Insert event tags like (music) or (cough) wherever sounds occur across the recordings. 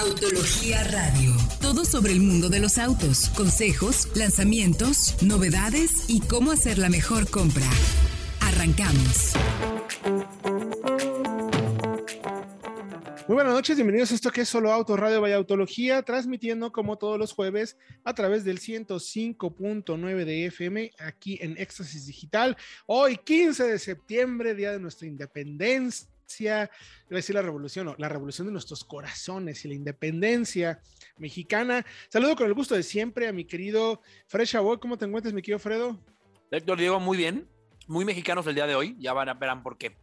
Autología Radio. Todo sobre el mundo de los autos, consejos, lanzamientos, novedades y cómo hacer la mejor compra. Arrancamos. Muy buenas noches, bienvenidos a esto que es Solo Auto Radio Vaya Autología, transmitiendo como todos los jueves a través del 105.9 de FM aquí en Éxtasis Digital. Hoy, 15 de septiembre, día de nuestra independencia iba a decir la revolución, la revolución de nuestros corazones y la independencia mexicana. Saludo con el gusto de siempre a mi querido Fred Chabot. ¿Cómo te encuentras, mi querido Fredo? Héctor Diego, muy bien. Muy mexicanos el día de hoy. Ya van a, verán por qué.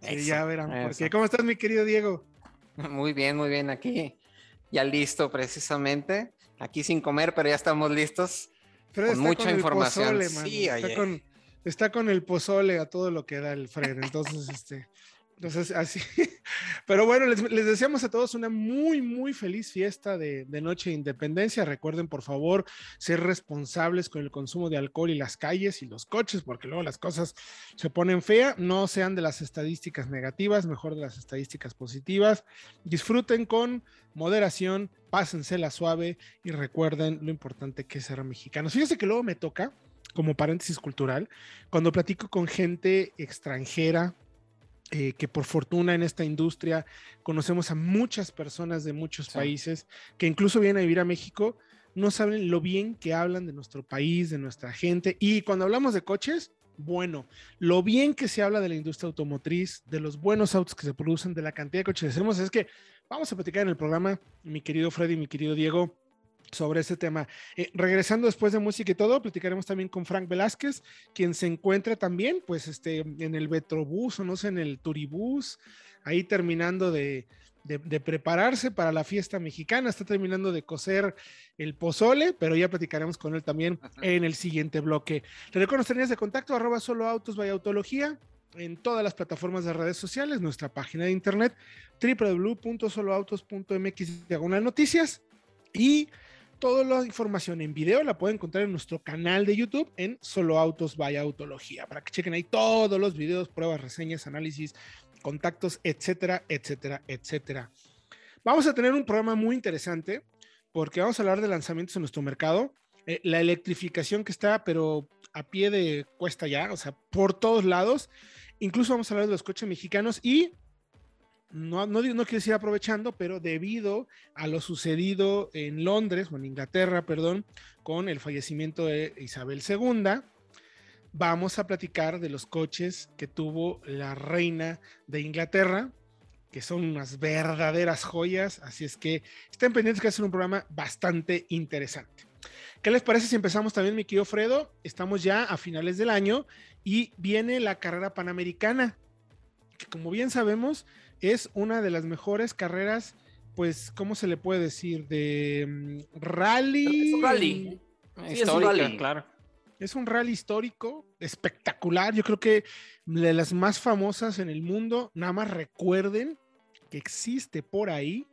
ya verán por qué. ¿Cómo estás, mi querido Diego? (laughs) Muy bien, muy bien. Aquí ya listo, precisamente. Aquí sin comer, pero ya estamos listos. con mucha información. sí, está con, está con el pozole a todo lo que da el Fred. Entonces, este, entonces, así. (laughs) Pero bueno, les, deseamos a todos una muy, muy feliz fiesta de, Noche de Independencia. Recuerden, por favor, ser responsables con el consumo de alcohol y las calles y los coches, porque luego las cosas se ponen feas. No sean de las estadísticas negativas, mejor de las estadísticas positivas. Disfruten con moderación, pásensela suave y recuerden lo importante que es ser mexicanos. Fíjense que luego me toca como paréntesis cultural, cuando platico con gente extranjera, eh, que por fortuna en esta industria conocemos a muchas personas de muchos países que incluso vienen a vivir a México, no saben lo bien que hablan de nuestro país, de nuestra gente. Y cuando hablamos de coches, bueno, lo bien que se habla de la industria automotriz, de los buenos autos que se producen, de la cantidad de coches que hacemos, es que vamos a platicar en el programa, mi querido Freddy, mi querido Diego, sobre ese tema. Eh, regresando después de música y todo, platicaremos también con Frank Velázquez, quien se encuentra también, pues, este, en el Metrobús o no sé, en el Turibús, ahí terminando de, prepararse para la fiesta mexicana, está terminando de coser el pozole, pero ya platicaremos con él también en el siguiente bloque. Te recuerdo líneas de contacto, arroba solo autos, vaya autología, en todas las plataformas de redes sociales, nuestra página de internet, www.soloautos.mx diagonal noticias y Toda la información en video la pueden encontrar en nuestro canal de YouTube en Solo Autos by Autología, para que chequen ahí todos los videos, pruebas, reseñas, análisis, contactos, etcétera, etcétera, etcétera. Vamos a tener un programa muy interesante porque vamos a hablar de lanzamientos en nuestro mercado, eh, la electrificación que está, pero a pie de cuesta ya, o sea, por todos lados. Incluso vamos a hablar de los coches mexicanos y no, no, no quiero decir aprovechando, pero debido a lo sucedido en Londres, o en Inglaterra, perdón, con el fallecimiento de Isabel II, vamos a platicar de los coches que tuvo la reina de Inglaterra, que son unas verdaderas joyas, así es que estén pendientes que va un programa bastante interesante. ¿Qué les parece si empezamos también, mi querido Fredo? Estamos ya a finales del año y viene la carrera panamericana, que como bien sabemos, es una de las mejores carreras, pues, ¿cómo se le puede decir? De mm, rally. Es un rally. es un rally, claro. Es un rally histórico, espectacular. Yo creo que de las más famosas en el mundo. Nada más recuerden que existe por ahí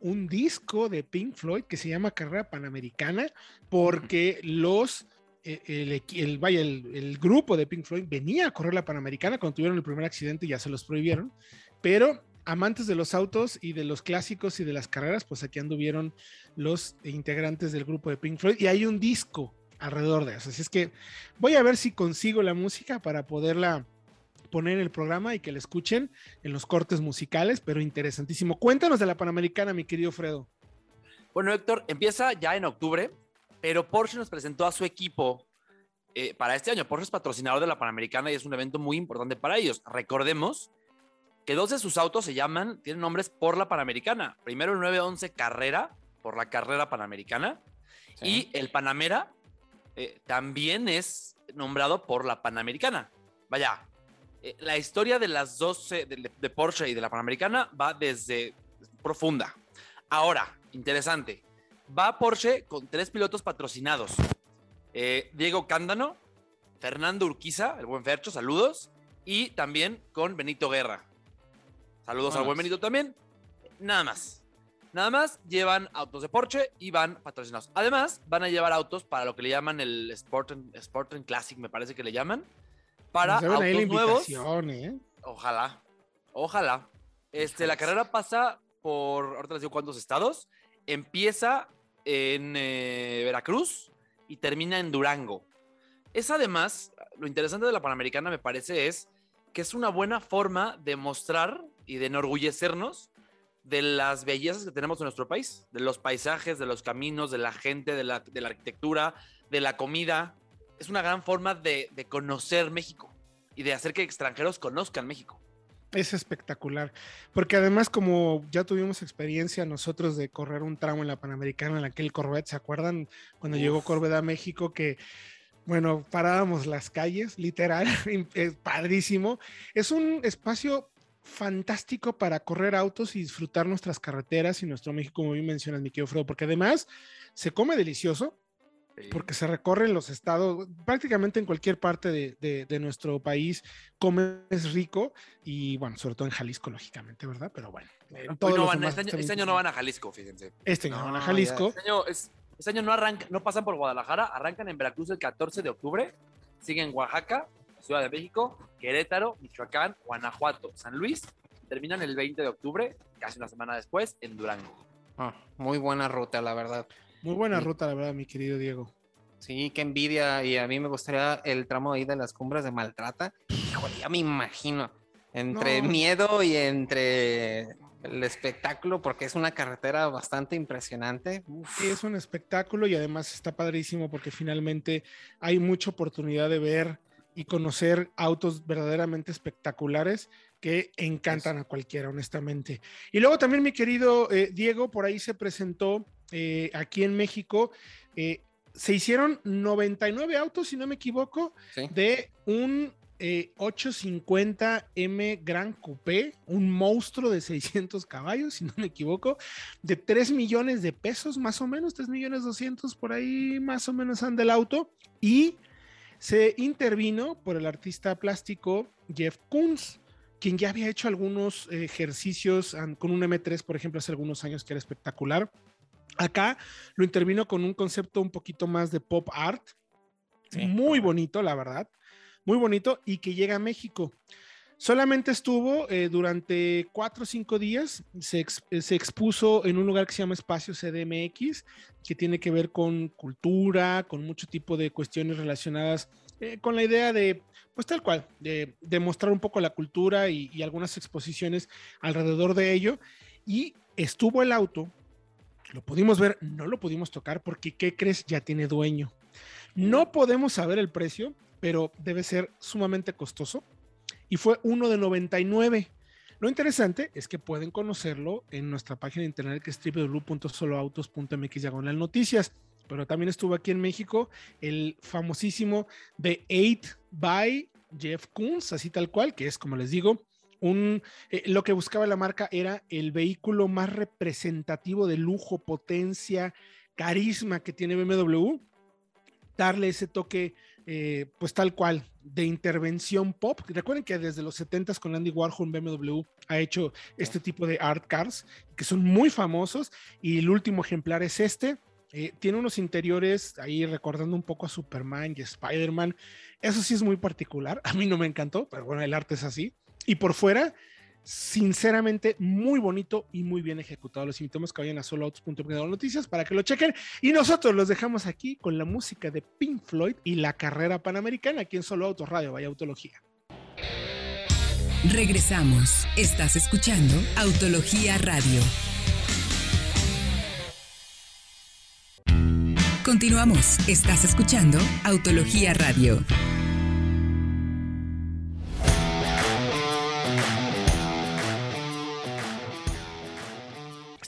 un disco de Pink Floyd que se llama Carrera Panamericana, porque los eh, el, el, vaya, el, grupo de Pink Floyd venía a correr la Panamericana cuando tuvieron el primer accidente y ya se los prohibieron, pero amantes de los autos y de los clásicos y de las carreras, pues aquí anduvieron los integrantes del grupo de Pink Floyd y hay un disco alrededor de eso. Así es que voy a ver si consigo la música para poderla poner en el programa y que la escuchen en los cortes musicales, pero interesantísimo. Cuéntanos de la Panamericana, mi querido Fredo. Bueno, Héctor, empieza ya en octubre, pero Porsche nos presentó a su equipo eh, para este año. Porsche es patrocinador de la Panamericana y es un evento muy importante para ellos. Recordemos que dos de sus autos se llaman, tienen nombres por la Panamericana. Primero el 911 Carrera, por la carrera Panamericana, y el Panamera eh, también es nombrado por la Panamericana. Vaya, eh, la historia de las dos, de, de, Porsche y de la Panamericana va desde profunda. Ahora, interesante, va Porsche con tres pilotos patrocinados. Eh, Diego Cándano, Fernando Urquiza, el buen Fercho, saludos, y también con Benito Guerra. Saludos al buen Benito también. Nada más. Nada más llevan autos de Porsche y van patrocinados. Además, van a llevar autos para lo que le llaman el Sport and, Classic, me parece que le llaman. Para autos nuevos. ¿eh? Ojalá. Ojalá. Este, la carrera pasa por, ahorita les digo cuántos estados, empieza en eh, Veracruz y termina en Durango. Es además, lo interesante de la Panamericana me parece es que es una buena forma de mostrar y de enorgullecernos de las bellezas que tenemos en nuestro país, de los paisajes, de los caminos, de la gente, de la, arquitectura, de la comida. Es una gran forma de, de conocer México y de hacer que extranjeros conozcan México. Es espectacular, porque además como ya tuvimos experiencia nosotros de correr un tramo en la Panamericana en aquel Corvette, ¿se acuerdan cuando llegó Corvette a México que, bueno, parábamos las calles, literal, (laughs) es padrísimo. Es un espacio fantástico para correr autos y disfrutar nuestras carreteras y nuestro México, como bien mencionas, mi querido Fredo, porque además se come delicioso, porque se recorren los estados, prácticamente en cualquier parte de, nuestro país comes rico y bueno, sobre todo en Jalisco, lógicamente, ¿verdad? Pero bueno. este, año, este no van a Jalisco, fíjense. Este año no, van a Jalisco. Este año, este año no, arrancan, no pasan por Guadalajara, arrancan en Veracruz el 14 de octubre, siguen en Oaxaca, Ciudad de México, Querétaro, Michoacán, Guanajuato, San Luis, terminan el 20 de octubre, casi una semana después, en Durango. Ah, muy buena ruta, la verdad. Muy buena ruta, la verdad, mi querido Diego. Sí, qué envidia. Y a mí me gustaría el tramo ahí de las cumbres de Maltrata. Híjole, ya me imagino. Entre miedo y entre el espectáculo, porque es una carretera bastante impresionante. Es un espectáculo y además está padrísimo porque finalmente hay mucha oportunidad de ver y conocer autos verdaderamente espectaculares que encantan a cualquiera, honestamente. Y luego también, mi querido eh, Diego, por ahí se presentó eh, aquí en México, eh, se hicieron 99 autos, si no me equivoco, de un 850M eh, Gran Coupé, un monstruo de 600 caballos, si no me equivoco, de 3 millones de pesos, más o menos, 3 millones 200 por ahí, más o menos anda el auto, y se intervino por el artista plástico Jeff Koons, quien ya había hecho algunos ejercicios con un M3, por ejemplo, hace algunos años, que era espectacular. Acá lo intervino con un concepto un poquito más de pop art, muy bonito, la verdad, muy bonito, y que llega a México. Solamente estuvo eh, durante cuatro o cinco días, se, expuso en un lugar que se llama Espacio CDMX, que tiene que ver con cultura, con mucho tipo de cuestiones relacionadas eh, con la idea de, pues tal cual, de, mostrar un poco la cultura y, y algunas exposiciones alrededor de ello. Y estuvo el auto lo pudimos ver, no lo pudimos tocar porque, ¿qué crees? Ya tiene dueño. No podemos saber el precio, pero debe ser sumamente costoso. Y fue uno de 99. Lo interesante es que pueden conocerlo en nuestra página de internet que es www.soloautos.mx noticias. Pero también estuvo aquí en México el famosísimo The 8 by Jeff Koons, así tal cual, que es como les digo, eh, lo que buscaba la marca era el vehículo más representativo de lujo, potencia, carisma que tiene BMW, darle ese toque, eh, pues tal cual, de intervención pop. Recuerden que desde los 70s con Andy Warhol BMW ha hecho este tipo de art cars que son muy famosos y el último ejemplar es este. Eh, tiene unos interiores ahí recordando un poco a Superman y Spider-Man. Eso sí es muy particular. (laughs) A mí no me encantó, pero bueno, el arte es así. Y por fuera, sinceramente muy bonito y muy bien ejecutado. Los invitamos que vayan a soloautos.com noticias para que lo chequen. Y nosotros los dejamos aquí con la música de Pink Floyd y la carrera panamericana aquí en Solo Autos Radio, vaya Autología. Regresamos. Estás escuchando Autología Radio. Continuamos. Estás escuchando Autología Radio.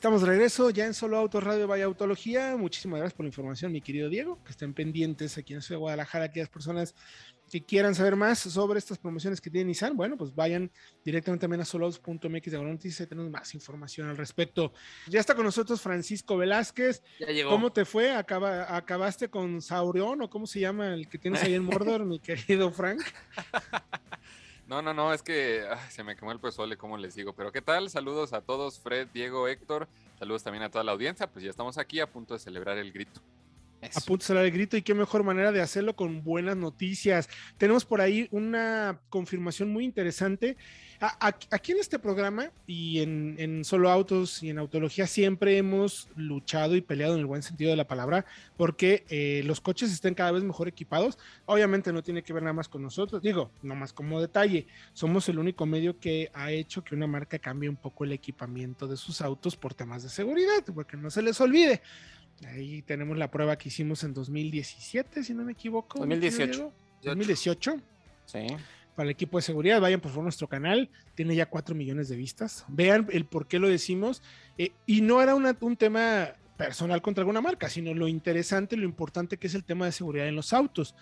Estamos de regreso ya en Solo Autos Radio Vaya Autología. Muchísimas gracias por la información, mi querido Diego. Que estén pendientes aquí en Ciudad de Guadalajara, aquellas personas que quieran saber más sobre estas promociones que tiene Nissan. Bueno, pues vayan directamente también a soloautos.mx de noticias y tenemos más información al respecto. Ya está con nosotros Francisco Velázquez. Ya llegó. ¿Cómo te fue? Acaba, ¿Acabaste con Saurión o cómo se llama el que tienes ahí en Mordor, mi (laughs) querido Frank? (laughs) No, no, no, es que se me quemó el pozole, como les digo. Pero ¿qué tal? Saludos a todos, Fred, Diego, Héctor. Saludos también a toda la audiencia. Pues ya estamos aquí a punto de celebrar el grito. a punto de salir el grito y qué mejor manera de hacerlo con buenas noticias. Tenemos por ahí una confirmación muy interesante. Aquí en este programa y en, Solo Autos y en Autología siempre hemos luchado y peleado en el buen sentido de la palabra porque eh, los coches estén cada vez mejor equipados. Obviamente no tiene que ver nada más con nosotros, digo, no más como detalle. Somos el único medio que ha hecho que una marca cambie un poco el equipamiento de sus autos por temas de seguridad, porque no se les olvide. Ahí tenemos la prueba que hicimos en 2017, si no me equivoco. 2018. 2018. Sí. Para el equipo de seguridad, vayan por favor a nuestro canal, tiene ya 4 millones de vistas. Vean el por qué lo decimos. Eh, y no era un tema personal contra alguna marca, sino lo interesante, lo importante que es el tema de seguridad en los autos.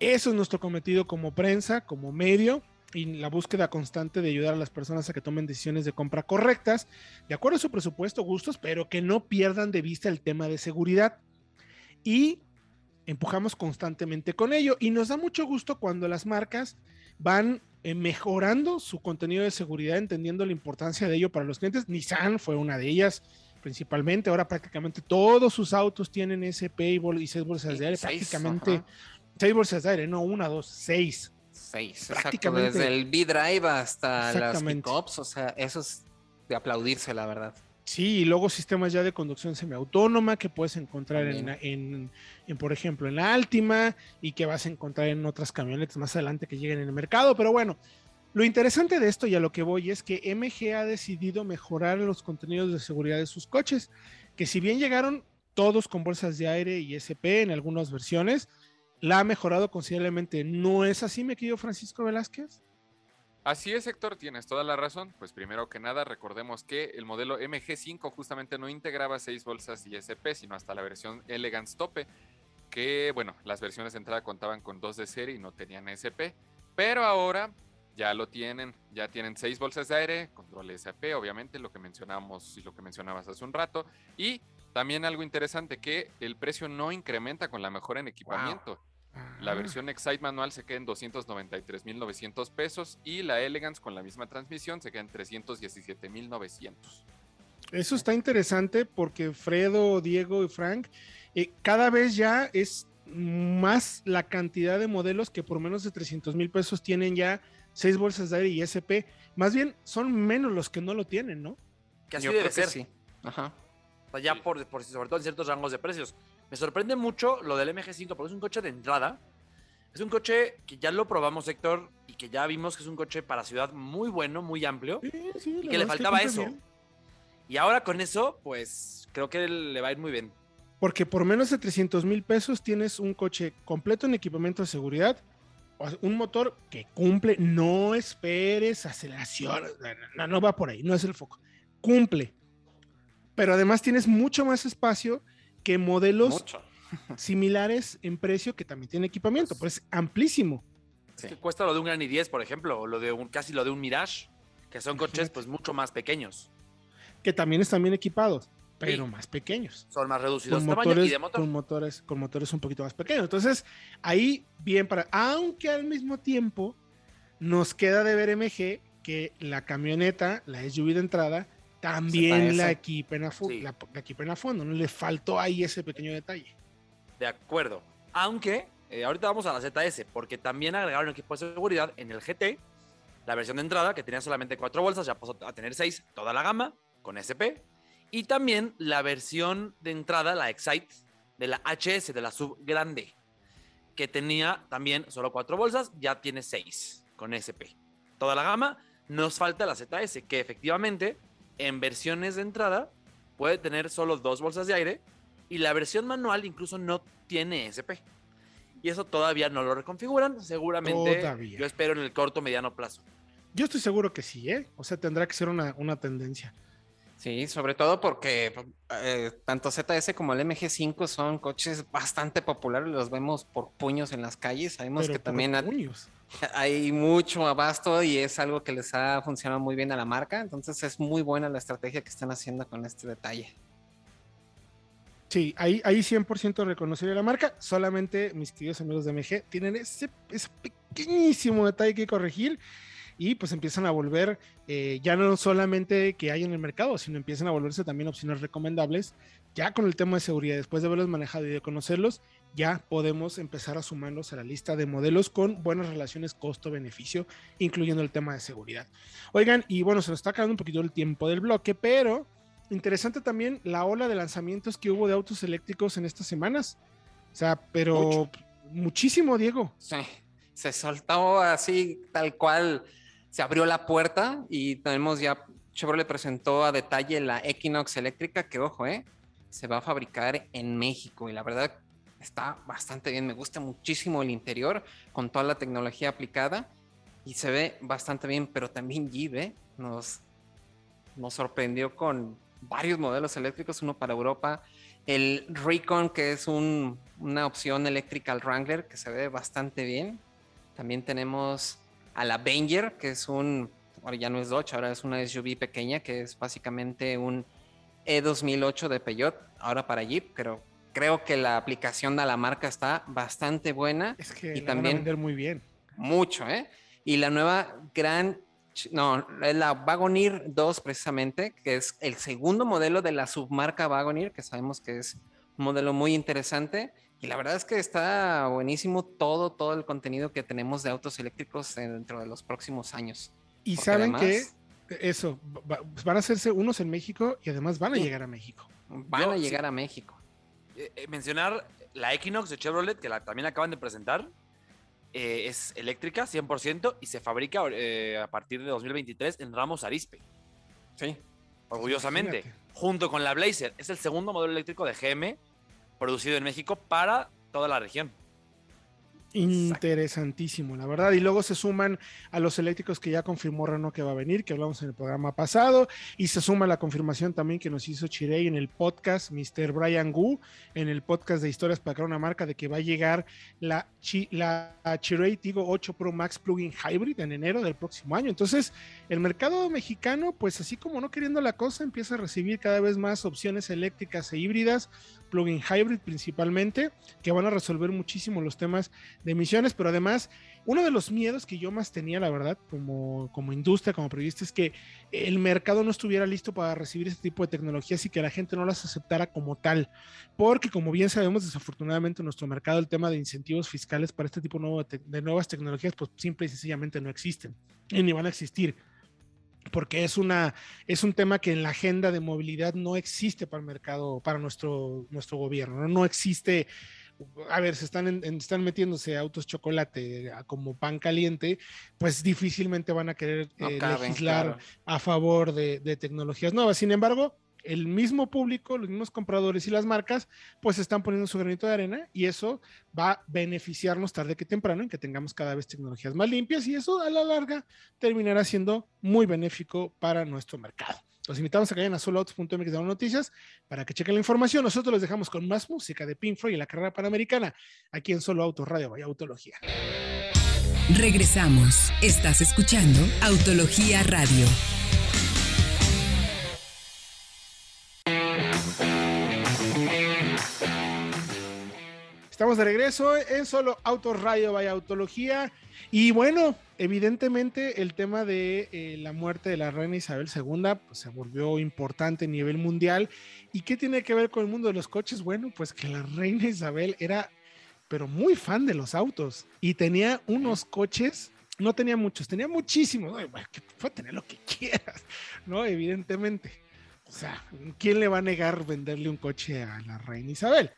Eso es nuestro cometido como prensa, como medio y la búsqueda constante de ayudar a las personas a que tomen decisiones de compra correctas, de acuerdo a su presupuesto, gustos, pero que no pierdan de vista el tema de seguridad. Y empujamos constantemente con ello y nos da mucho gusto cuando las marcas van eh, mejorando su contenido de seguridad, entendiendo la importancia de ello para los clientes. Nissan fue una de ellas principalmente. Ahora prácticamente todos sus autos tienen SP y, seis bolsas de aire. prácticamente seis bolsas de aire, no una, dos, seis. Seis, prácticamente. Desde el B-Drive hasta las pickups, o sea, eso es de aplaudirse, la verdad. Sí, y luego sistemas ya de conducción semiautónoma que puedes encontrar en, en, por ejemplo, en la Altima y que vas a encontrar en otras camionetas más adelante que lleguen en el mercado. Pero bueno, lo interesante de esto y a lo que voy es que MG ha decidido mejorar los contenidos de seguridad de sus coches, que si bien llegaron todos con bolsas de aire y SP en algunas versiones, la ha mejorado considerablemente. ¿No es así, me querido Francisco Velázquez? Así es, Héctor, tienes toda la razón. Pues primero que nada, recordemos que el modelo MG5 justamente no integraba seis bolsas ISP, sino hasta la versión Elegance Tope, que bueno, las versiones de entrada contaban con dos de serie y no tenían SP, pero ahora ya lo tienen, ya tienen seis bolsas de aire, control SP, obviamente, lo que mencionamos y lo que mencionabas hace un rato, y también algo interesante que el precio no incrementa con la mejora en equipamiento. La versión Excite manual se queda en 293.900 pesos y la Elegance con la misma transmisión se queda en 317.900. Eso está interesante porque Fredo, Diego y Frank, eh, cada vez ya es más la cantidad de modelos que por menos de 300 mil pesos tienen ya seis bolsas de aire y SP. Más bien son menos los que no lo tienen, ¿no? Que así debe ser. Sí. Ajá ya por, por, sobre todo en ciertos rangos de precios. Me sorprende mucho lo del MG5 porque es un coche de entrada. Es un coche que ya lo probamos, Héctor, y que ya vimos que es un coche para ciudad muy bueno, muy amplio. y que le faltaba eso. Y ahora con eso, pues creo que le va a ir muy bien. Porque por menos de 300 mil pesos tienes un coche completo en equipamiento de seguridad, un motor que cumple, no esperes aceleración, no, no va por ahí, no es el foco, cumple, pero además tienes mucho más espacio que modelos (laughs) similares en precio que también tienen equipamiento, pues, es amplísimo. cuesta lo de un Gran i10, por ejemplo, o lo de un, casi lo de un Mirage, que son coches pues mucho más pequeños. Que también están bien equipados, pero más pequeños. Son más reducidos con motores, Con motores, con motores un poquito más pequeños. Entonces, ahí bien para... Aunque al mismo tiempo nos queda de ver MG que la camioneta, la SUV de entrada, también la equipen, a la, a fondo, no le faltó ahí ese pequeño detalle. De acuerdo. Aunque eh, ahorita vamos a la ZS, porque también agregaron equipo de seguridad en el GT, la versión de entrada, que tenía solamente cuatro bolsas, ya pasó a tener seis, toda la gama, con SP. Y también la versión de entrada, la Excite, de la HS, de la sub grande, que tenía también solo cuatro bolsas, ya tiene seis con SP. Toda la gama. Nos falta la ZS, que efectivamente en versiones de entrada puede tener solo dos bolsas de aire y la versión manual incluso no tiene SP. Y eso todavía no lo reconfiguran, seguramente yo espero en el corto mediano plazo. Yo estoy seguro que sí, ¿eh? O sea, tendrá que ser una, tendencia. Sí, sobre todo porque eh, tanto ZS como el MG5 son coches bastante populares, los vemos por puños en las calles, sabemos que también hay mucho abasto y es algo que les ha funcionado muy bien a la marca. Entonces es muy buena la estrategia que están haciendo con este detalle. Sí, ahí, ahí 100% reconocería la marca. Solamente mis queridos amigos de MG tienen ese, ese pequeñísimo detalle que corregir. y pues empiezan a volver eh, ya no solamente que hay en el mercado, sino empiezan a volverse también opciones recomendables. Ya con el tema de seguridad, después de haberlos manejado y de conocerlos, ya podemos empezar a sumarlos a la lista de modelos con buenas relaciones costo-beneficio, incluyendo el tema de seguridad. Oigan, y bueno, se nos está acabando un poquito el tiempo del bloque, pero interesante también la ola de lanzamientos que hubo de autos eléctricos en estas semanas. O sea, pero muchísimo, Diego. Sí, se soltó así, tal cual, se abrió la puerta y tenemos ya, Chevrolet presentó a detalle la Equinox eléctrica, que ojo, eh, se va a fabricar en México y la verdad está bastante bien, me gusta muchísimo el interior con toda la tecnología aplicada y se ve bastante bien, pero también Jeep ¿eh? nos, nos sorprendió con varios modelos eléctricos, uno para Europa, el Recon, que es una opción eléctrica al Wrangler, que se ve bastante bien. También tenemos a la Avenger, que es un, ahora ya no es Dodge, ahora es una SUV pequeña, que es básicamente un E2008 de Peugeot, ahora para Jeep, pero creo que la aplicación de la marca está bastante buena. Es que y la también van a vender muy bien. mucho, ¿eh? Y la nueva Gran, no, la Wagoneer 2 precisamente, que es el segundo modelo de la submarca Wagoneer, que sabemos que es un modelo muy interesante. Y la verdad es que está buenísimo todo, todo el contenido que tenemos de autos eléctricos dentro de los próximos años. Y Porque saben además- que eso, va- van a hacerse unos en México y además van a Sí. llegar a México. Van Yo, a sí. llegar a México. Eh, eh, mencionar la Equinox de Chevrolet, que la, también acaban de presentar. eh, es eléctrica 100% y se fabrica eh, a partir de 2023 en Ramos Arispe. Sí. Orgullosamente. Imagínate. Junto con la Blazer. Es el segundo modelo eléctrico de GM producido en México para toda la región. Interesantísimo, la verdad. Y luego se suman a los eléctricos que ya confirmó Renault que va a venir, que hablamos en el programa pasado. Y se suma la confirmación también que nos hizo Chirey en el podcast, Mr. Brian Gu, en el podcast de Historias para crear una marca, de que va a llegar la, Chi- la Chirey Tigo 8 Pro Max Plug-in Hybrid en enero del próximo año. Entonces, el mercado mexicano, pues así como no queriendo la cosa, empieza a recibir cada vez más opciones eléctricas e híbridas, plug-in hybrid principalmente, que van a resolver muchísimo los temas de emisiones, pero además, uno de los miedos que yo más tenía, la verdad, como, como industria, como periodista, es que el mercado no estuviera listo para recibir este tipo de tecnologías y que la gente no las aceptara como tal, porque como bien sabemos, desafortunadamente en nuestro mercado el tema de incentivos fiscales para este tipo de nuevas tecnologías, pues simple y sencillamente no existen, y ni van a existir porque es una es un tema que en la agenda de movilidad no existe para el mercado, para nuestro, nuestro gobierno, ¿no? No existe, a ver, se están, en- están metiéndose autos chocolate como pan caliente, pues difícilmente van a querer No eh, caben, legislar claro. a favor de, de tecnologías nuevas. Sin embargo, el mismo público, los mismos compradores y las marcas, pues están poniendo su granito de arena y eso va a beneficiarnos tarde que temprano en que tengamos cada vez tecnologías más limpias y eso a la larga terminará siendo muy benéfico para nuestro mercado. Los invitamos a que vayan a soloautos.mx de noticias para que chequen la información. Nosotros los dejamos con más música de Pink Floyd y la carrera panamericana aquí en Solo Autos Radio Vaya Autología. Regresamos. Estás escuchando Autología Radio. Estamos de regreso en Solo Autos Radio Vaya Autología. Y bueno, evidentemente el tema de eh, la muerte de la reina Isabel II pues, se volvió importante a nivel mundial. ¿Y qué tiene que ver con el mundo de los coches? Bueno, pues que la reina Isabel era, pero muy fan de los autos y tenía unos coches. No tenía muchos, tenía muchísimos. puede tener lo que (laughs) quieras, ¿no? Evidentemente. O sea, ¿quién le va a negar venderle un coche a la reina Isabel?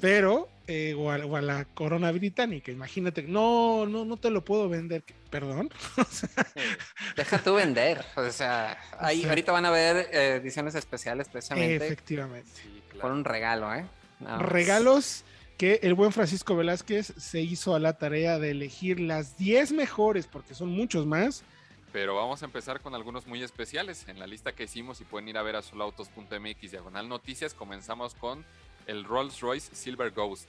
Pero, eh, o, a, o, a, la corona británica, imagínate, no, no, no te lo puedo vender, perdón. (laughs) o sea, Deja tú vender. O sea, ahí, sea, ahorita van a ver eh, ediciones especiales precisamente efectivamente. Sí, por claro. un regalo, ¿eh? Regalos que el buen Francisco Velázquez se hizo a la tarea de elegir las 10 mejores, porque son muchos más. Pero vamos a empezar con algunos muy especiales. En la lista que hicimos y pueden ir a ver a solautos.mx diagonal noticias, comenzamos con el Rolls Royce Silver Ghost.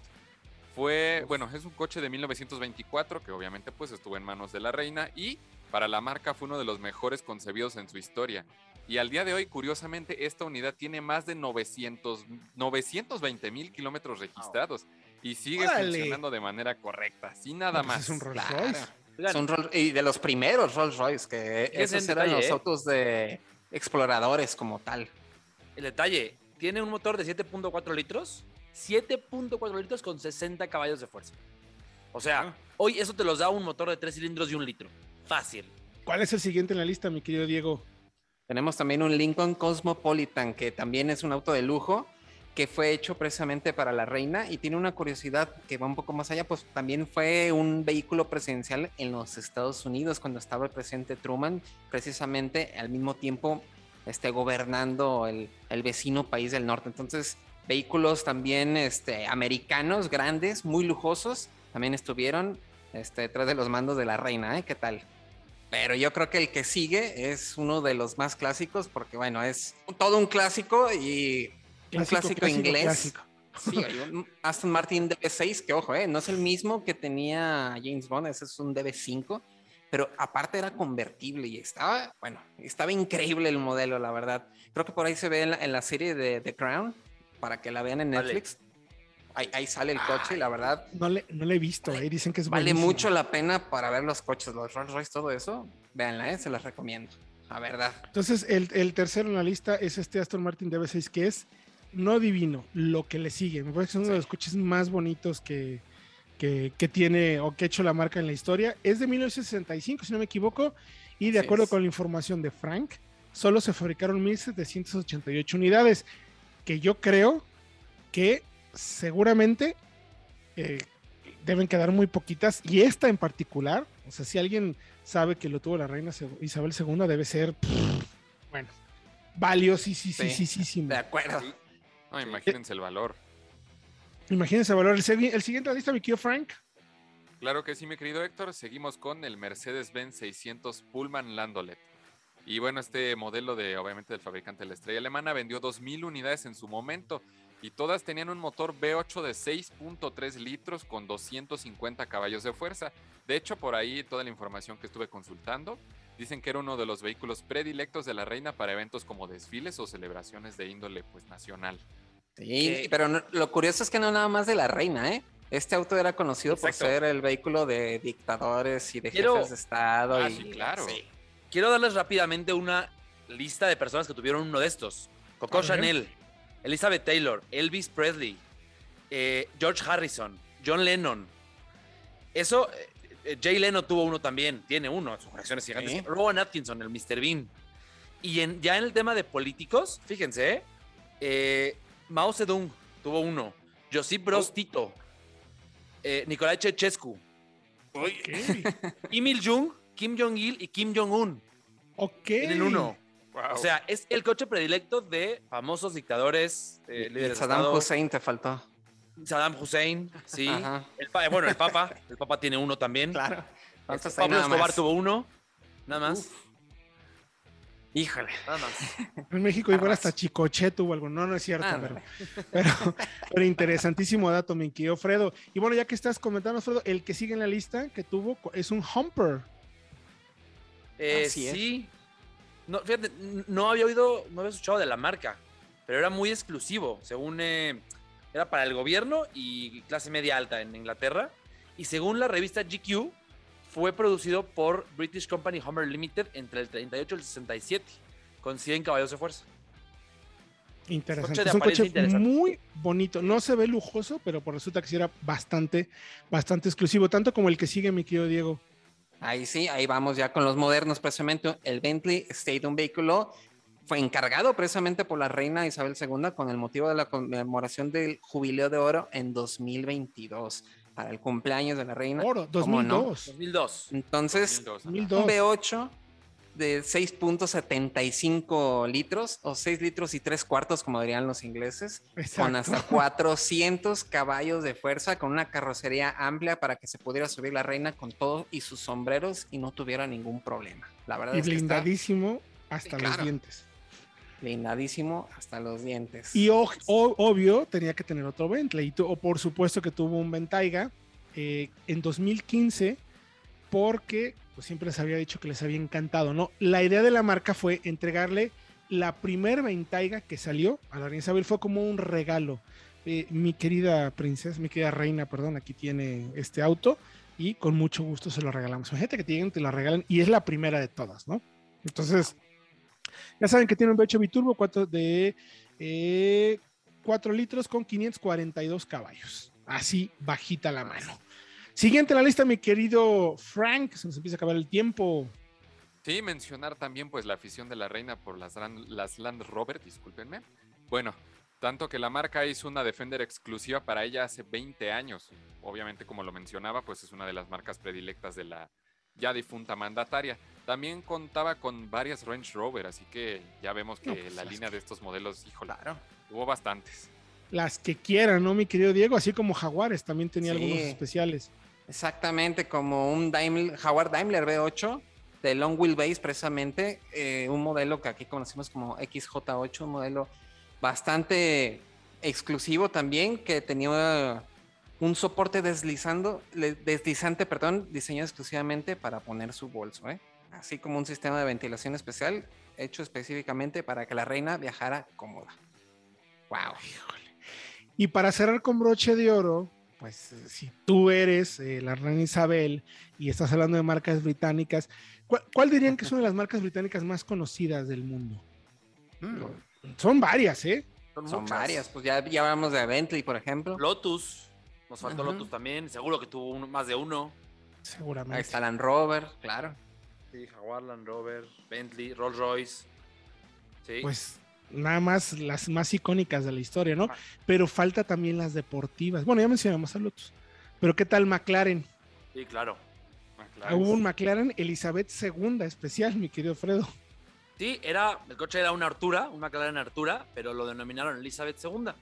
Fue, bueno, es un coche de 1924 que obviamente pues estuvo en manos de la reina y para la marca fue uno de los mejores concebidos en su historia. Y al día de hoy, curiosamente, esta unidad tiene más de 900, 920 mil kilómetros registrados y sigue funcionando de manera correcta, sin nada No, pues más. es un Rolls. Royce. Son Roll- y de los primeros Rolls Royce, que esos eran detalle, los ¿eh? autos de exploradores como tal. el detalle, tiene un motor de 7.4 litros, 7.4 litros con 60 caballos de fuerza. O sea, Ah. hoy eso te los da un motor de 3 cilindros y un litro. Fácil. ¿Cuál es el siguiente en la lista, mi querido Diego? Tenemos también un Lincoln Cosmopolitan, que también es un auto de lujo, que fue hecho precisamente para la reina y tiene una curiosidad que va un poco más allá, pues también fue un vehículo presidencial en los Estados Unidos cuando estaba el presidente Truman, precisamente al mismo tiempo este, gobernando el, el vecino país del norte. Entonces, vehículos también este, americanos, grandes, muy lujosos, también estuvieron este, detrás de los mandos de la reina, ¿eh? ¿Qué tal? Pero yo creo que el que sigue es uno de los más clásicos porque, bueno, es todo un clásico y un clásico, inglés. clásico. Sí, hay un Aston Martin DB6, que ojo, eh, no es el mismo que tenía James Bond, ese es un DB5, pero aparte era convertible y estaba, bueno, estaba increíble el modelo, la verdad. Creo que por ahí se ve en la, en la serie de The Crown, para que la vean en Vale. Netflix. Ahí, ahí sale el coche y la verdad No le, no le he visto, Vale- eh, dicen que es vale buenísimo. mucho la pena para ver los coches, los Rolls Royce, todo eso. Véanla, eh, se las recomiendo, la verdad. Entonces, el, el tercero en la lista es este Aston Martin DB6, que es no divino, lo que le sigue. Me parece que es uno de los coches más bonitos que, que, que tiene o que ha hecho la marca en la historia. Es de 1965, si no me equivoco, y de acuerdo con la información de Frank, solo se fabricaron 1788 unidades, que yo creo que seguramente eh, deben quedar muy poquitas, y esta en particular, o sea, si alguien sabe que lo tuvo la reina Isabel II, debe ser, pff, bueno, valiosísimo. De acuerdo. Sí. No, imagínense el valor. Imagínense el valor. El, siguiente en la lista, mi querido Frank. Claro que sí, mi querido Héctor. Seguimos con el Mercedes-Benz 600 Pullman Landolet. Y bueno, este modelo de, obviamente, del fabricante de la estrella alemana vendió 2.000 unidades en su momento y todas tenían un motor V8 de 6.3 litros con 250 caballos de fuerza. De hecho, por ahí toda la información que estuve consultando dicen que era uno de los vehículos predilectos de la reina para eventos como desfiles o celebraciones de índole pues nacional. Sí, Que- pero no- lo curioso es que no nada más de la reina, ¿eh? Este auto era conocido por ser el vehículo de dictadores y de Quiero- jefes de estado. Ah, y, sí, claro. Quiero darles rápidamente una lista de personas que tuvieron uno de estos. Coco. Chanel, Elizabeth Taylor, Elvis Presley, eh, George Harrison, John Lennon. Eso, eh, eh, Jay Leno tuvo uno también, tiene uno, sus colecciones gigantes. Sí. Rowan Atkinson, el Mr. Bean. Y en- ya en el tema de políticos, fíjense, eh, eh, Mao Zedong tuvo uno, Josip Broz Oh. Tito, eh, Nicolai Ceausescu, Ok. (laughs) Kim Il-jung, Kim Jong-il y Kim Jong-un. ok. Tienen uno. Wow. O sea, es el coche predilecto de famosos dictadores, eh, líderes de Saddam Estado. Hussein te faltó. Saddam Hussein, sí. El bueno, el Papa. El Papa tiene uno también. Claro. Este, ¿Cuántos hay Pablo Escobar tuvo uno. Nada más. Uf. Híjole. Nada más. En México igual Arras. hasta Chicoche tuvo algo. No, no es cierto, Ah, pero, no. pero, pero interesantísimo dato, mi querido Fredo. Y bueno, ya que estás comentando, Fredo, el que sigue en la lista que tuvo es un Humper. Eh, Así sí. No, fíjate, no había oído, no había escuchado de la marca, pero era muy exclusivo. Según eh, era para el gobierno y clase media alta en Inglaterra. Y según la revista GQ, fue producido por British Company Hummer Limited entre el 38 y el 67, con 100 caballos de fuerza. Interesante. Coche de es un coche interesante. muy bonito. No se ve lujoso, pero pues resulta que sí era bastante, bastante exclusivo, tanto como el que sigue, mi querido Diego. Ahí sí, ahí vamos ya con los modernos precisamente. El Bentley State, un vehículo fue encargado precisamente por la reina Isabel II con el motivo de la conmemoración del jubileo de oro en 2022 para el cumpleaños de la reina. Oro, ¿Cómo no? 2002. 2002. Entonces, 2002. 2002. un V8 de 6.75 litros o 6 litros y 3 cuartos, como dirían los ingleses, con hasta 400 caballos de fuerza, con una carrocería amplia para que se pudiera subir la reina con todo y sus sombreros y no tuviera ningún problema. La verdad Y es que está blindadísimo hasta los claro. dientes. Blindadísimo hasta los dientes. Y obvio, tenía que tener otro Bentley. Y o por supuesto que tuvo un Bentayga eh, en 2015, porque pues, siempre les había dicho que les había encantado, ¿no? La idea de la marca fue entregarle la primer Bentayga que salió a la reina Isabel, fue como un regalo. Eh, mi querida princesa, mi querida reina, perdón, aquí tiene este auto. y con mucho gusto se lo regalamos. Imagínate que te te la regalan y es la primera de todas, ¿no? Entonces, ya saben que tiene un V8 biturbo 4 de 4 eh, litros con 542 caballos. Así bajita la mano. Siguiente en la lista, mi querido Frank, se nos empieza a acabar el tiempo. Sí, mencionar también pues la afición de la reina por las, las Land Rover, discúlpenme. Bueno, tanto que la marca hizo una Defender exclusiva para ella hace 20 años. Obviamente, como lo mencionaba, pues es una de las marcas predilectas de la ya difunta mandataria. También contaba con varias Range Rover, así que ya vemos que pues, la línea de estos modelos, híjole, claro. hubo bastantes. Las que quieran, ¿no, mi querido Diego? Así como Jaguares también tenía algunos especiales. Exactamente, como un Daimler, Jaguar Daimler V8 de Long Wheelbase, precisamente, eh, un modelo que aquí conocemos como XJ8, un modelo bastante exclusivo también, que tenía un soporte deslizando, deslizante, perdón, diseñado exclusivamente para poner su bolso, ¿eh? así como un sistema de ventilación especial hecho específicamente para que la reina viajara cómoda. Wow. Y para cerrar con broche de oro, pues si tú eres eh, la reina Isabel y estás hablando de marcas británicas, ¿cuál, dirían que son las marcas británicas más conocidas del mundo? Mm. Son varias, ¿eh? Son, varias, pues ya, ya hablamos de Bentley, por ejemplo. Lotus, nos faltó Lotus también, seguro que tuvo más de uno. Seguramente. Ahí está Land Rover, claro. Sí, Jaguar, Land Rover, Bentley, Rolls Royce. Sí. Pues nada más las más icónicas de la historia, ¿no? Pero falta también las deportivas. Bueno, ya mencionamos a Lotus. Pero ¿qué tal McLaren? Sí, claro. Hubo un McLaren Elizabeth II especial, mi querido Fredo. Sí, era, el coche era una Artura, un McLaren Artura, pero lo denominaron Elizabeth II.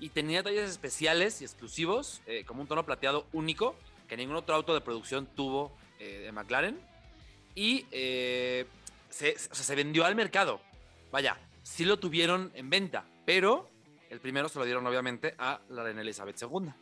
Y tenía detalles especiales y exclusivos, eh, como un tono plateado único, que ningún otro auto de producción tuvo eh, de McLaren. Y eh, se, se vendió al mercado. Vaya, sí lo tuvieron en venta, pero el primero se lo dieron obviamente a la reina Elizabeth II.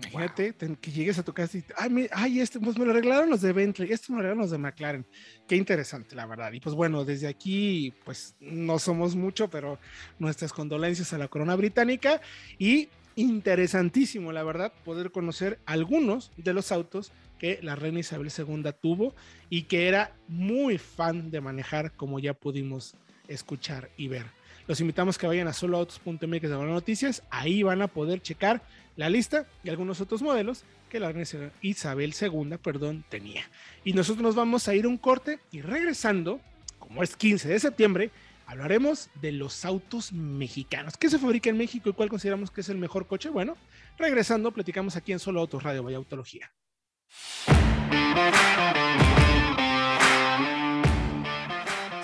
Imagínate que llegues a tu casa y, ay, ay, este, pues me lo arreglaron los de Bentley, este me lo arreglaron los de McLaren. Qué interesante, la verdad. Y pues bueno, desde aquí, pues no somos mucho, pero nuestras condolencias a la corona británica y interesantísimo, la verdad, poder conocer algunos de los autos que la reina Isabel II tuvo y que era muy fan de manejar, como ya pudimos escuchar y ver. Los invitamos que vayan a soloautos.mx de noticias, ahí van a poder checar la lista y algunos otros modelos que la reina Isabel II, perdón, tenía. Y nosotros nos vamos a ir un corte y regresando, como es 15 de septiembre, hablaremos de los autos mexicanos. ¿Qué se fabrica en México y cuál consideramos que es el mejor coche? Bueno, regresando, platicamos aquí en Solo Autos Radio Vaya Autología.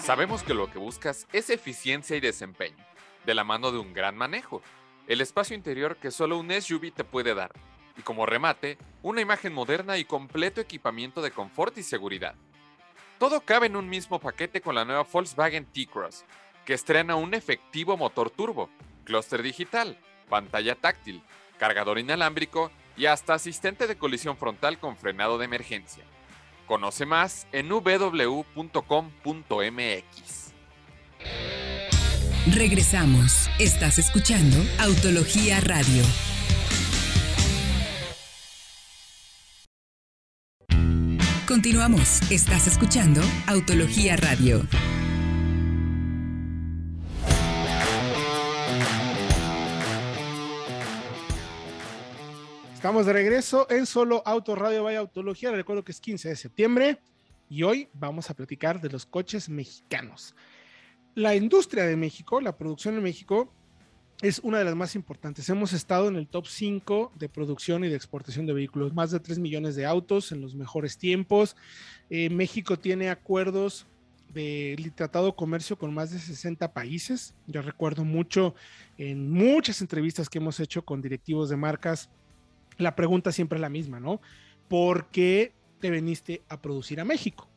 Sabemos que lo que buscas es eficiencia y desempeño, de la mano de un gran manejo el espacio interior que solo un SUV te puede dar, y como remate, una imagen moderna y completo equipamiento de confort y seguridad. Todo cabe en un mismo paquete con la nueva Volkswagen T-Cross, que estrena un efectivo motor turbo, clúster digital, pantalla táctil, cargador inalámbrico y hasta asistente de colisión frontal con frenado de emergencia. Conoce más en www.com.mx. Regresamos. Estás escuchando Autología Radio. Continuamos. Estás escuchando Autología Radio. Estamos de regreso en Solo Auto Radio Vaya Autología. Recuerdo que es 15 de septiembre y hoy vamos a platicar de los coches mexicanos la industria de México, la producción en México, es una de las más importantes. Hemos estado en el top 5 de producción y de exportación de vehículos, más de 3 millones de autos en los mejores tiempos. Eh, México tiene acuerdos de tratado de comercio con más de 60 países. Yo recuerdo mucho en muchas entrevistas que hemos hecho con directivos de marcas, la pregunta siempre es la misma, ¿no? ¿Por qué te viniste a producir a México?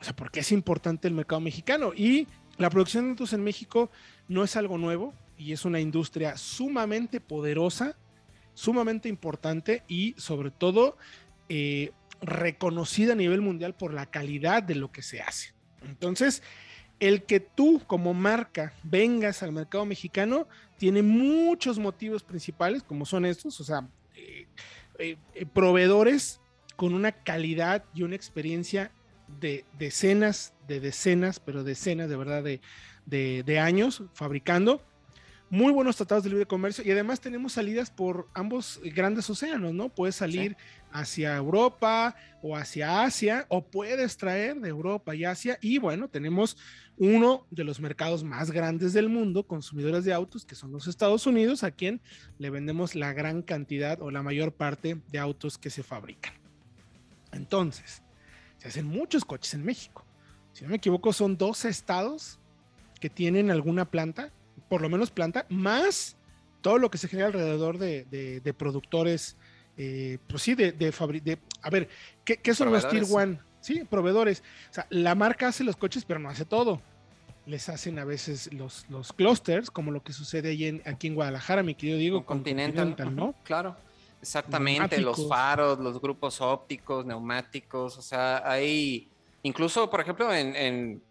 O sea, ¿por qué es importante el mercado mexicano? Y la producción de autos en México no es algo nuevo y es una industria sumamente poderosa, sumamente importante y sobre todo eh, reconocida a nivel mundial por la calidad de lo que se hace. Entonces, el que tú como marca vengas al mercado mexicano tiene muchos motivos principales, como son estos, o sea, eh, eh, proveedores con una calidad y una experiencia de decenas, de decenas, pero decenas de verdad de, de, de años fabricando muy buenos tratados de libre comercio y además tenemos salidas por ambos grandes océanos, ¿no? Puedes salir hacia Europa o hacia Asia o puedes traer de Europa y Asia y bueno, tenemos uno de los mercados más grandes del mundo, consumidores de autos, que son los Estados Unidos, a quien le vendemos la gran cantidad o la mayor parte de autos que se fabrican. Entonces, se hacen muchos coches en México. Si no me equivoco, son dos estados que tienen alguna planta por lo menos planta, más todo lo que se genera alrededor de, de, productores, eh, pues sí, de, de, a ver, ¿qué, qué son los Tier One? Sí, proveedores. O sea, la marca hace los coches, pero no hace todo. Les hacen a veces los, los clusters, como lo que sucede ahí en, aquí en Guadalajara, mi querido Diego. Con Continental, ¿no? Claro. Exactamente, los faros, los grupos ópticos, neumáticos, o sea, hay, incluso, por ejemplo, en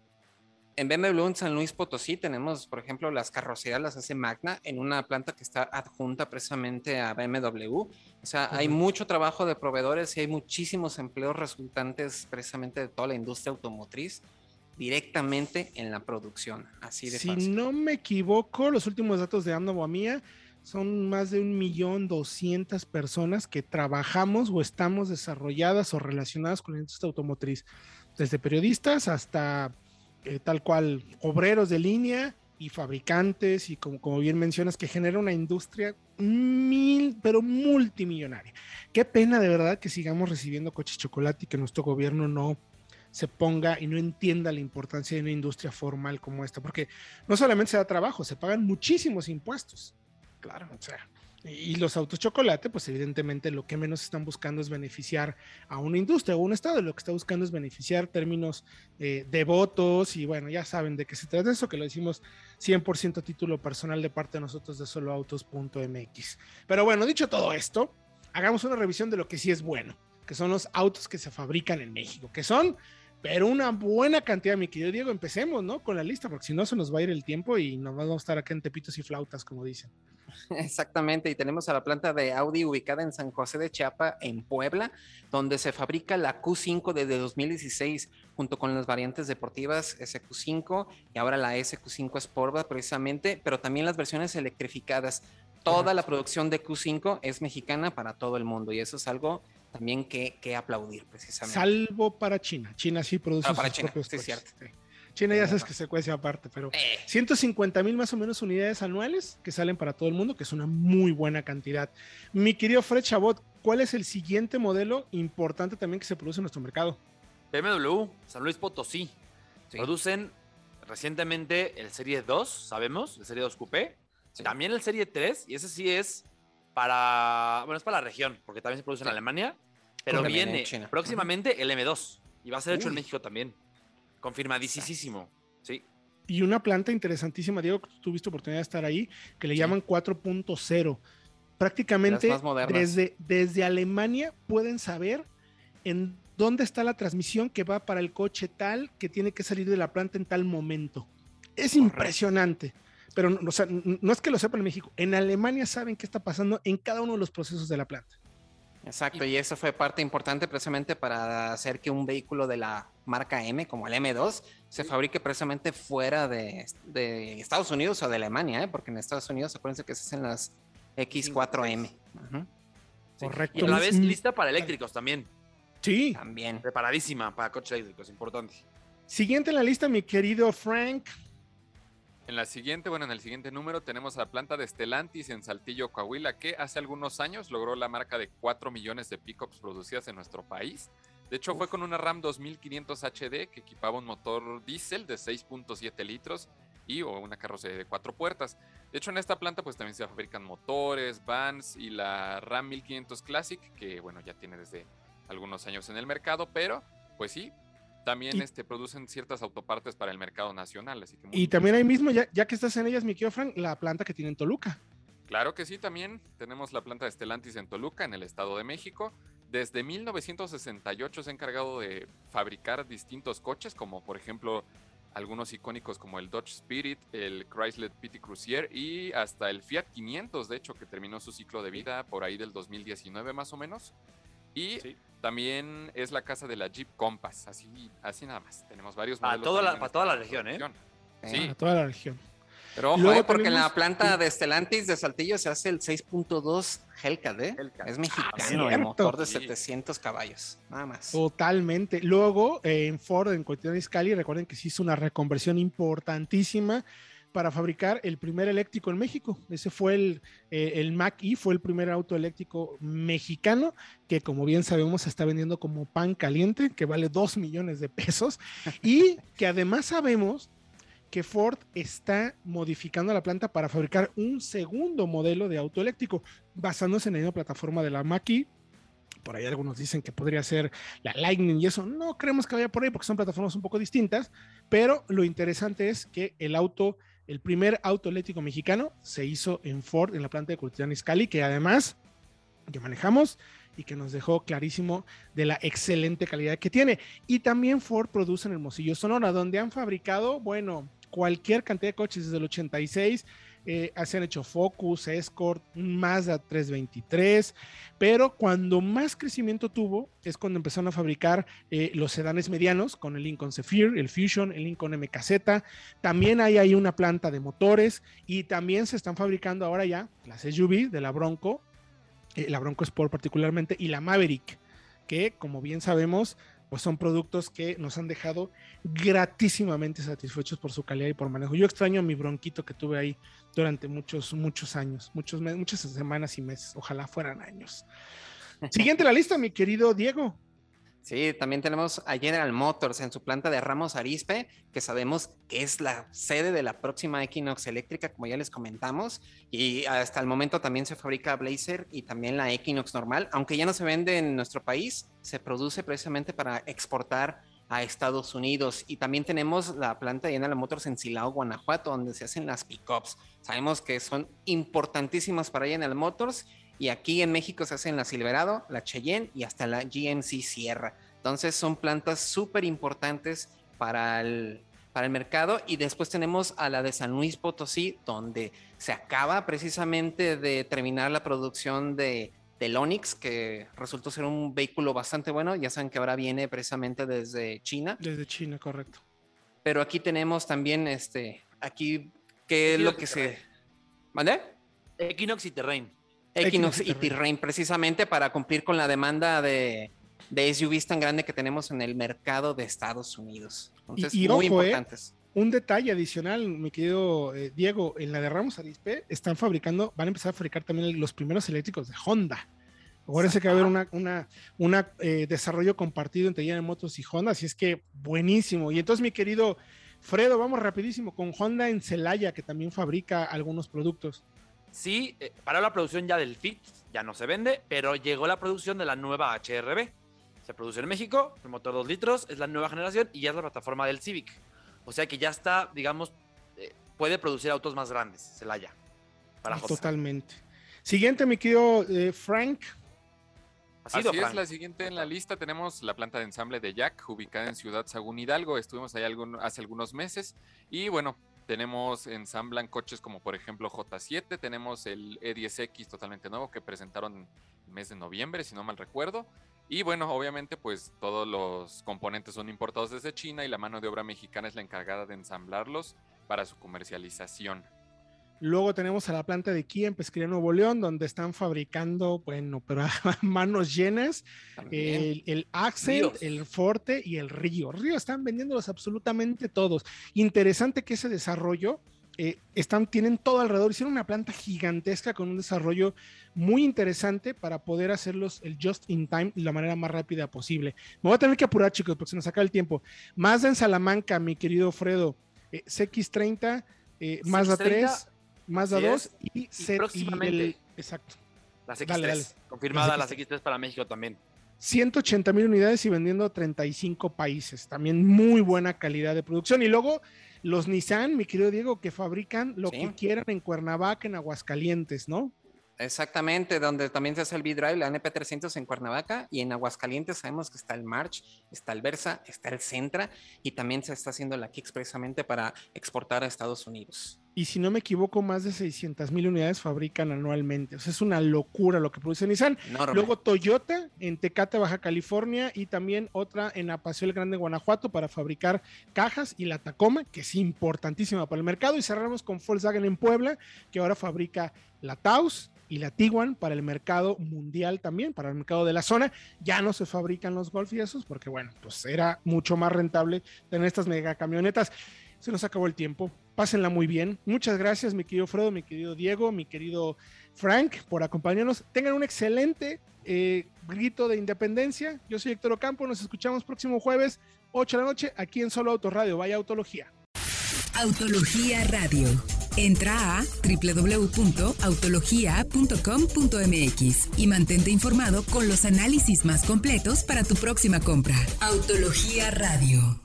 en BMW en San Luis Potosí tenemos, por ejemplo, las carrocerías las hace Magna en una planta que está adjunta precisamente a BMW. O sea, hay mucho trabajo de proveedores y hay muchísimos empleos resultantes precisamente de toda la industria automotriz directamente en la producción. Así de si no me equivoco, los últimos datos de Ando Mía son más de un millón doscientas personas que trabajamos o estamos desarrolladas o relacionadas con la industria automotriz, desde periodistas hasta eh, tal cual obreros de línea y fabricantes y como, como bien mencionas que genera una industria mil pero multimillonaria. Qué pena de verdad que sigamos recibiendo coches chocolate y que nuestro gobierno no se ponga y no entienda la importancia de una industria formal como esta, porque no solamente se da trabajo, se pagan muchísimos impuestos. Claro, o sea, y los autos chocolate, pues evidentemente lo que menos están buscando es beneficiar a una industria o un estado, lo que está buscando es beneficiar términos eh, de votos y bueno, ya saben de qué se trata eso, que lo decimos 100% a título personal de parte de nosotros de soloautos.mx. Pero bueno, dicho todo esto, hagamos una revisión de lo que sí es bueno, que son los autos que se fabrican en México, que son pero una buena cantidad, mi querido Diego. Empecemos, ¿no? Con la lista, porque si no se nos va a ir el tiempo y nos vamos a estar acá en tepitos y flautas, como dicen. (laughs) Exactamente, y tenemos a la planta de Audi ubicada en San José de Chiapa, en Puebla, donde se fabrica la Q5 desde 2016, junto con las variantes deportivas SQ5 y ahora la SQ5 Sportback precisamente, pero también las versiones electrificadas. Toda la producción de Q5 es mexicana para todo el mundo y eso es algo también que, que aplaudir precisamente. Salvo para China. China sí produce ah, para sus China, propios sí, cierto. China ya sabes que se cuece aparte, pero 150 mil más o menos unidades anuales que salen para todo el mundo, que es una muy buena cantidad. Mi querido Fred Chabot, ¿cuál es el siguiente modelo importante también que se produce en nuestro mercado? BMW, San Luis Potosí. Producen recientemente el Serie 2, sabemos, el Serie 2 Coupé. También el Serie 3, y ese sí es para, bueno, es para la región, porque también se produce en Alemania, pero viene próximamente el M2 y va a ser hecho en México también. Confirmadísimo, sí. Y una planta interesantísima, Diego, que tuviste oportunidad de estar ahí, que le llaman 4.0. Prácticamente desde, desde Alemania pueden saber en dónde está la transmisión que va para el coche tal que tiene que salir de la planta en tal momento. Es impresionante pero no, no es que lo sepan en México, en Alemania saben qué está pasando en cada uno de los procesos de la planta. Exacto, y eso fue parte importante precisamente para hacer que un vehículo de la marca M, como el M2, se fabrique precisamente fuera de, Estados Unidos o de Alemania, ¿eh? porque en Estados Unidos acuérdense que se hacen las X4M. Correcto. Y a la vez lista para eléctricos también. Sí. También. Preparadísima para coches eléctricos, importante. Siguiente en la lista, mi querido Frank. En la siguiente, bueno, en el siguiente número tenemos a la planta de Stellantis en Saltillo, Coahuila, que hace algunos años logró la marca de 4 millones de pickups producidas en nuestro país. De hecho, fue con una RAM 2500 HD que equipaba un motor diésel de 6.7 litros y o una carrocería de cuatro puertas. De hecho, en esta planta pues también se fabrican motores, vans y la RAM 1500 Classic, que bueno, ya tiene desde algunos años en el mercado, pero pues sí, también este, producen ciertas autopartes para el mercado nacional. Así que y también ahí mismo, ya, ya que estás en ellas, mi Frank, la planta que tiene en Toluca. Claro que sí, también tenemos la planta de Stellantis en Toluca, en el Estado de México. Desde 1968 se ha encargado de fabricar distintos coches, como por ejemplo algunos icónicos como el Dodge Spirit, el Chrysler PT Cruiser y hasta el Fiat 500, de hecho, que terminó su ciclo de vida por ahí del 2019 más o menos. Y Sí. también es la casa de la Jeep Compass, así, así nada más. Tenemos varios Para modelos toda la- en para toda la región, ¿eh? Sí, A toda la región. Pero ojo, Luego eh, porque en tenemos- la planta de Stellantis de Saltillo se hace el 6.2 Hellcat, ¿eh? Hellcat. Es Ah, mexicano, el cierto. motor de Sí. 700 caballos, nada más. Totalmente. Luego, eh, en Ford, en Cuestión Cali, recuerden que se hizo una reconversión importantísima para fabricar el primer eléctrico en México. Ese fue el, eh, el Mac-E, fue el primer auto eléctrico mexicano que, como bien sabemos, se está vendiendo como pan caliente, que vale 2 millones de pesos. (laughs) Y que además sabemos que Ford está modificando la planta para fabricar un segundo modelo de auto eléctrico, basándose en la misma plataforma de la Mach-E. Por ahí algunos dicen que podría ser la Lightning y eso. No creemos que vaya por ahí porque son plataformas un poco distintas, pero lo interesante es que el auto, el primer auto eléctrico mexicano se hizo en Ford, en la planta de Cultivan Iscali, que además que manejamos y que nos dejó clarísimo de la excelente calidad que tiene. Y también Ford produce en Hermosillo, Sonora, donde han fabricado, bueno, cualquier cantidad de coches desde el 86. Eh, se han hecho Focus, Escort, Mazda 323, pero cuando más crecimiento tuvo es cuando empezaron a fabricar eh, los sedanes medianos con el Lincoln Zephyr, el Fusion, el Lincoln MKZ. También hay ahí una planta de motores y también se están fabricando ahora ya las SUV de la Bronco, eh, la Bronco Sport particularmente, y la Maverick, que como bien sabemos, pues son productos que nos han dejado gratísimamente satisfechos por su calidad y por manejo. Yo extraño a mi bronquito que tuve ahí durante muchos, muchos años, muchos muchas semanas y meses. Ojalá fueran años. Siguiente en la lista, mi querido Diego. Sí, también tenemos a General Motors en su planta de Ramos Arizpe, que sabemos que es la sede de la próxima Equinox eléctrica, como ya les comentamos. Y hasta el momento también se fabrica Blazer y también la Equinox normal, aunque ya no se vende en nuestro país, se produce precisamente para exportar a Estados Unidos. Y también tenemos la planta de General Motors en Silao, Guanajuato, donde se hacen las pickups. Sabemos que son importantísimas para General Motors y aquí en México se hacen la Silverado, la Cheyenne y hasta la GMC Sierra. Entonces son plantas súper importantes para el, para el mercado. Y después tenemos a la de San Luis Potosí, donde se acaba precisamente de terminar la producción de, del Onix, que resultó ser un vehículo bastante bueno. Ya saben que ahora viene precisamente desde China. Desde China, correcto. Pero aquí tenemos también, este, aquí, ¿qué es lo que se... ¿Mande? Equinox y Terrain. Equinox Equinox y Terrain. Precisamente para cumplir con la demanda de, de SUVs tan grande que tenemos en el mercado de Estados Unidos. Entonces, y muy ojo, eh, importantes. Un detalle adicional, mi querido eh, Diego, en la de Ramos Arizpe están fabricando, van a empezar a fabricar también los primeros eléctricos de Honda. Acuérdense que va a haber una, una, eh, desarrollo compartido entre General Motors y Honda, así es que buenísimo. Y entonces, mi querido Fredo, vamos rapidísimo con Honda en Celaya, que también fabrica algunos productos. Sí, eh, paró la producción ya del Fit, ya no se vende, pero llegó la producción de la nueva HRB. Se produce en México, el motor 2 litros, es la nueva generación y ya es la plataforma del Civic. O sea que ya está, digamos, eh, puede producir autos más grandes, Celaya. Para. Totalmente. Siguiente, mi querido eh, Frank. Así es, la siguiente en la lista tenemos la planta de ensamble de Jack, ubicada en Ciudad Sagún Hidalgo. Estuvimos ahí algún- hace algunos meses. Y bueno, tenemos, ensamblan coches como por ejemplo J7, tenemos el E10X totalmente nuevo que presentaron el mes de noviembre, si no mal recuerdo. Y bueno, obviamente pues todos los componentes son importados desde China y la mano de obra mexicana es la encargada de ensamblarlos para su comercialización. Luego tenemos a la planta de Kia en Pesquería Nuevo León, donde están fabricando, bueno, pero a (laughs) manos llenas, el, el Accent, Ríos. el Forte y el Río. Río están vendiéndolos absolutamente todos. Interesante que ese desarrollo eh, están, tienen todo alrededor. Hicieron una planta gigantesca con un desarrollo muy interesante para poder hacerlos el just in time de la manera más rápida posible. Me voy a tener que apurar, chicos, porque se nos acaba el tiempo. Mazda en Salamanca, mi querido Fredo, eh, CX30, eh, Mazda 3, Mazda así 2 es. y, Y y próximamente- el- exacto. Las X3. Dale, dale. Confirmada Las las X3 para México también. 180 mil unidades y vendiendo a 35 países. También muy buena calidad de producción. Y luego los Nissan, mi querido Diego, que fabrican lo Sí. que quieran en Cuernavaca, en Aguascalientes, ¿no? Exactamente, donde también se hace el V-Drive, la NP300 en Cuernavaca y en Aguascalientes sabemos que está el March, está el Versa, está el Centra y también se está haciendo la Kicks precisamente para exportar a Estados Unidos. Y si no me equivoco, más de 600 mil unidades fabrican anualmente. O sea, es una locura lo que produce Nissan. Luego Toyota en Tecate, Baja California, y también otra en Apacio el Grande, Guanajuato, para fabricar cajas, y la Tacoma, que es importantísima para el mercado. Y cerramos con Volkswagen en Puebla, que ahora fabrica la Taos, y la Tiguan para el mercado mundial también, para el mercado de la zona. Ya no se fabrican los Golf y esos porque, bueno, pues era mucho más rentable tener estas mega camionetas. Se nos acabó el tiempo. Pásenla muy bien. Muchas gracias, mi querido Fredo, mi querido Diego, mi querido Frank, por acompañarnos. Tengan un excelente eh, grito de independencia. Yo soy Héctor Ocampo. Nos escuchamos próximo jueves, 8 de la noche, aquí en Solo Autoradio. Vaya Autología. Autología Radio. Entra a www.autologia.com.mx y mantente informado con los análisis más completos para tu próxima compra. Autología Radio.